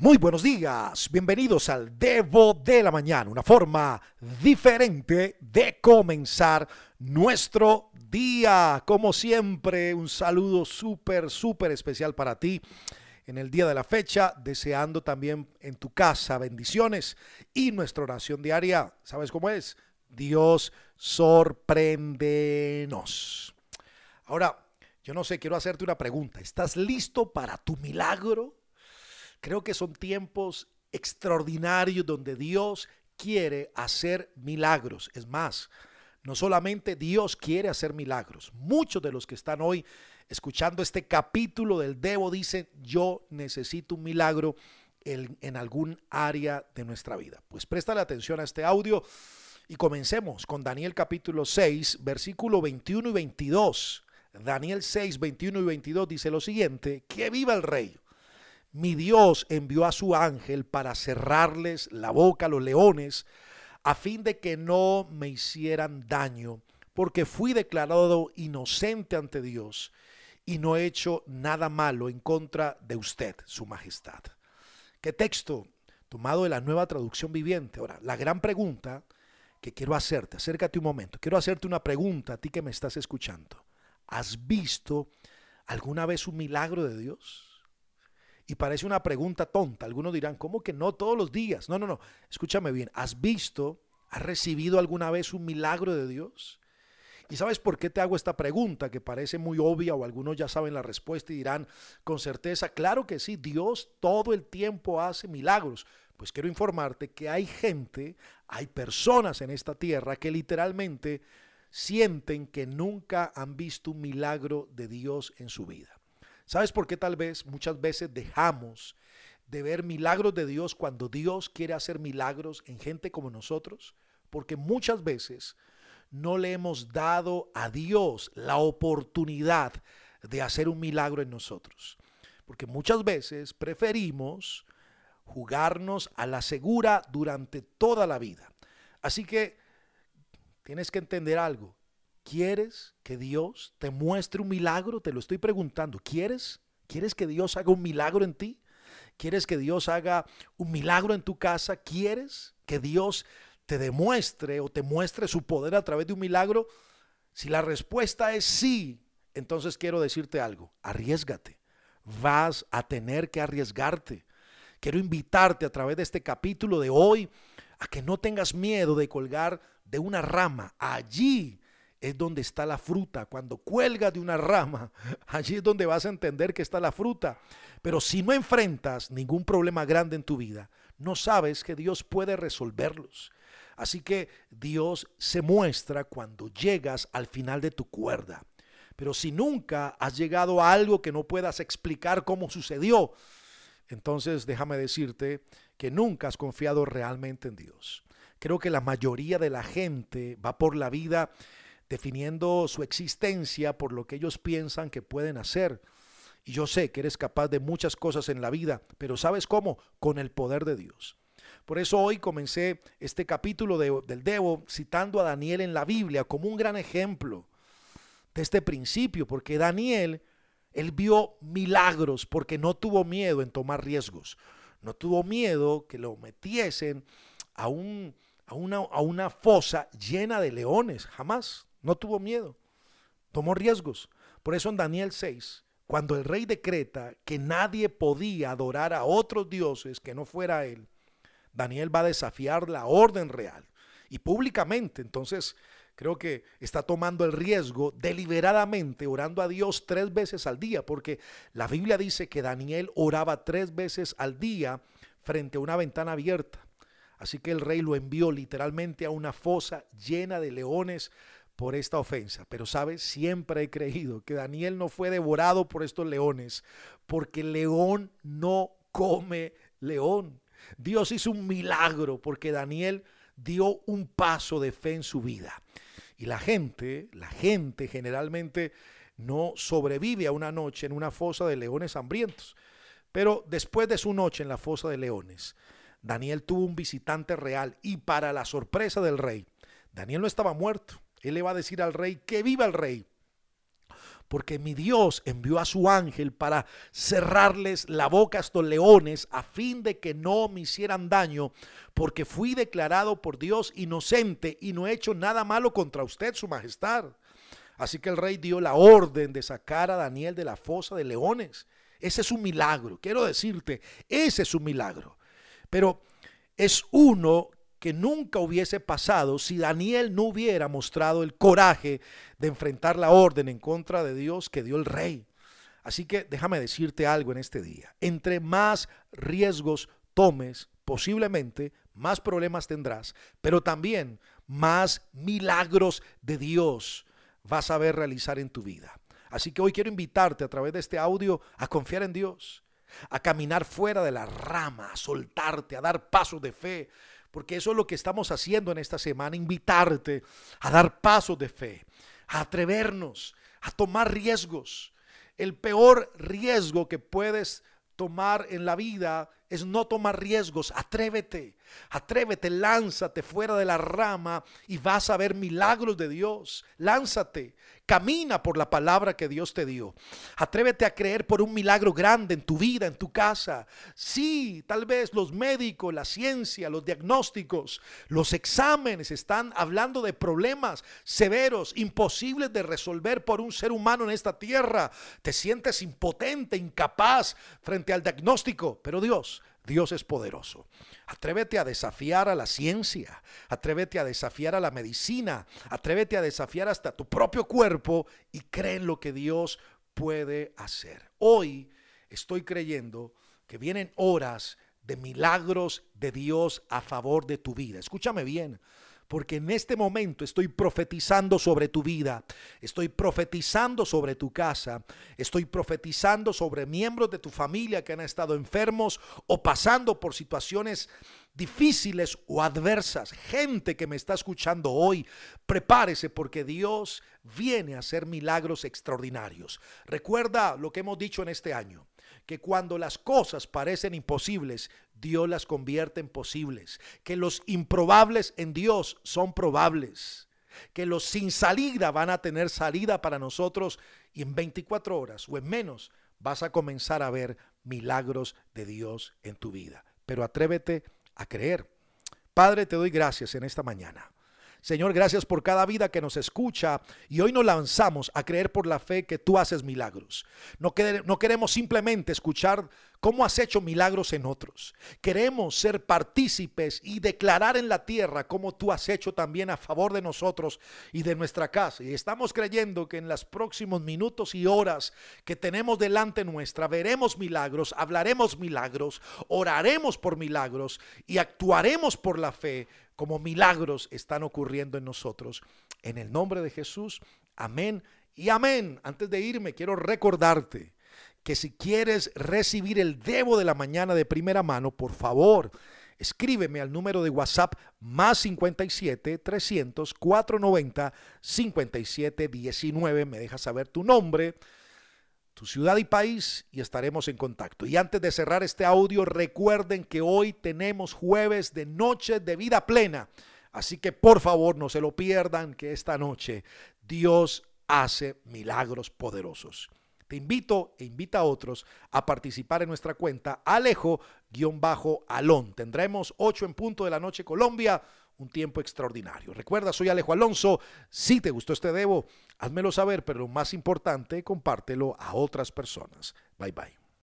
Muy buenos días, bienvenidos al Devo de la Mañana, una forma diferente de comenzar nuestro día. Como siempre, un saludo súper, súper especial para ti en el día de la fecha, deseando también en tu casa bendiciones y nuestra oración diaria, ¿sabes cómo es? Dios sorpréndenos. Ahora, yo no sé, quiero hacerte una pregunta. ¿Estás listo para tu milagro? Creo que son tiempos extraordinarios donde Dios quiere hacer milagros. Es más, no solamente Dios quiere hacer milagros. Muchos de los que están hoy escuchando este capítulo del Debo dicen, yo necesito un milagro en, algún área de nuestra vida. Pues préstale atención a este audio y comencemos con Daniel capítulo 6, versículo 21 y 22. Daniel 6, 21 y 22 dice lo siguiente, que viva el rey mi Dios envió a su ángel para cerrarles la boca a los leones, a fin de que no me hicieran daño, porque fui declarado inocente ante Dios y no he hecho nada malo en contra de usted, su majestad. ¿Qué texto? Tomado de la nueva traducción viviente. Ahora, la gran pregunta que quiero hacerte, acércate un momento, quiero hacerte una pregunta a ti que me estás escuchando. ¿Has visto alguna vez un milagro de Dios? Y parece una pregunta tonta. Algunos dirán, ¿cómo que no todos los días? No, no, no. Escúchame bien. ¿Has visto, has recibido alguna vez un milagro de Dios? ¿Y sabes por qué te hago esta pregunta que parece muy obvia o algunos ya saben la respuesta y dirán con certeza, claro que sí, Dios todo el tiempo hace milagros. Pues quiero informarte que hay gente, hay personas en esta tierra que literalmente sienten que nunca han visto un milagro de Dios en su vida. ¿Sabes por qué tal vez muchas veces dejamos de ver milagros de Dios cuando Dios quiere hacer milagros en gente como nosotros? Porque muchas veces no le hemos dado a Dios la oportunidad de hacer un milagro en nosotros. Porque muchas veces preferimos jugarnos a la segura durante toda la vida. Así que tienes que entender algo. ¿Quieres que Dios te muestre un milagro? Te lo estoy preguntando. ¿Quieres? ¿Quieres que Dios haga un milagro en ti? ¿Quieres que Dios haga un milagro en tu casa? ¿Quieres que Dios te demuestre o te muestre su poder a través de un milagro? Si la respuesta es sí, entonces quiero decirte algo. Arriesgate. Vas a tener que arriesgarte. Quiero invitarte a través de este capítulo de hoy a que no tengas miedo de colgar de una rama. Allí es donde está la fruta. Cuando cuelgas de una rama, allí es donde vas a entender que está la fruta. Pero si no enfrentas ningún problema grande en tu vida, no sabes que Dios puede resolverlos. Así que Dios se muestra cuando llegas al final de tu cuerda. Pero si nunca has llegado a algo que no puedas explicar cómo sucedió, entonces déjame decirte que nunca has confiado realmente en Dios. Creo que la mayoría de la gente va por la vida definiendo su existencia por lo que ellos piensan que pueden hacer. Y yo sé que eres capaz de muchas cosas en la vida, pero ¿sabes cómo? Con el poder de Dios. Por eso hoy comencé este capítulo del Debo citando a Daniel en la Biblia como un gran ejemplo de este principio, porque Daniel, él vio milagros porque no tuvo miedo en tomar riesgos, no tuvo miedo que lo metiesen a, un, a, una, a una fosa llena de leones, jamás. No tuvo miedo, tomó riesgos. Por eso en Daniel 6, cuando el rey decreta que nadie podía adorar a otros dioses que no fuera él, Daniel va a desafiar la orden real y públicamente. Entonces, creo que está tomando el riesgo deliberadamente, orando a Dios tres veces al día, porque la Biblia dice que Daniel oraba tres veces al día frente a una ventana abierta. Así que el rey lo envió literalmente a una fosa llena de leones por esta ofensa. Pero sabes, siempre he creído que Daniel no fue devorado por estos leones, porque león no come león. Dios hizo un milagro porque Daniel dio un paso de fe en su vida. Y la gente, la gente generalmente no sobrevive a una noche en una fosa de leones hambrientos. Pero después de su noche en la fosa de leones, Daniel tuvo un visitante real y para la sorpresa del rey, Daniel no estaba muerto. Él le va a decir al rey que viva el rey. porque mi Dios envió a su ángel para cerrarles la boca a estos leones a fin de que no me hicieran daño, porque fui declarado por Dios inocente y no he hecho nada malo contra usted, su majestad. Así que el rey dio la orden de sacar a Daniel de la fosa de leones. Ese es un milagro, quiero decirte, ese es un milagro. Pero es uno que nunca hubiese pasado si Daniel no hubiera mostrado el coraje de enfrentar la orden en contra de Dios que dio el rey. Así que déjame decirte algo en este día. Entre más riesgos tomes, posiblemente más problemas tendrás, pero también más milagros de Dios vas a ver realizar en tu vida. Así que hoy quiero invitarte a través de este audio a confiar en Dios, a caminar fuera de la rama, a soltarte, a dar pasos de fe, porque eso es lo que estamos haciendo en esta semana, invitarte a dar pasos de fe, a atrevernos, a tomar riesgos. El peor riesgo que puedes tomar en la vida es no tomar riesgos. Atrévete, atrévete, lánzate fuera de la rama y vas a ver milagros de Dios. Lánzate, camina por la palabra que Dios te dio. Atrévete a creer por un milagro grande en tu vida, en tu casa. Sí, tal vez los médicos, la ciencia, los diagnósticos, los exámenes están hablando de problemas severos, imposibles de resolver por un ser humano en esta tierra. Te sientes impotente, incapaz frente al diagnóstico, pero Dios Dios es poderoso. Atrévete a desafiar a la ciencia, atrévete a desafiar a la medicina, atrévete a desafiar hasta tu propio cuerpo y cree en lo que Dios puede hacer. Hoy estoy creyendo que vienen horas de milagros de Dios a favor de tu vida. Escúchame bien porque en este momento estoy profetizando sobre tu vida, estoy profetizando sobre tu casa, estoy profetizando sobre miembros de tu familia que han estado enfermos o pasando por situaciones difíciles o adversas. Gente que me está escuchando hoy, prepárese porque Dios viene a hacer milagros extraordinarios. Recuerda lo que hemos dicho en este año que cuando las cosas parecen imposibles, Dios las convierte en posibles, que los improbables en Dios son probables, que los sin salida van a tener salida para nosotros y en 24 horas o en menos vas a comenzar a ver milagros de Dios en tu vida. Pero atrévete a creer. Padre, te doy gracias en esta mañana. Señor, gracias por cada vida que nos escucha y hoy nos lanzamos a creer por la fe que tú haces milagros. No, queremos simplemente escuchar cómo has hecho milagros en otros. Queremos ser partícipes y declarar en la tierra cómo tú has hecho también a favor de nosotros y de nuestra casa. Y estamos creyendo que en los próximos minutos y horas que tenemos delante nuestra veremos milagros, hablaremos milagros, oraremos por milagros y actuaremos por la fe como milagros están ocurriendo en nosotros. En el nombre de Jesús, amén y amén. Antes de irme, quiero recordarte que si quieres recibir el Debo de la mañana de primera mano, por favor, escríbeme al número de WhatsApp más 57 300 490 57 19. Me dejas saber tu nombre tu ciudad y país y estaremos en contacto. Y antes de cerrar este audio, recuerden que hoy tenemos jueves de noche de vida plena. Así que por favor no se lo pierdan, que esta noche Dios hace milagros poderosos. Te invito e invita a otros a participar en nuestra cuenta Alejo-Alón. Tendremos 8 en punto de la noche Colombia, un tiempo extraordinario. Recuerda, soy Alejo Alonso. Si te gustó este debo, házmelo saber, pero lo más importante, compártelo a otras personas. Bye bye.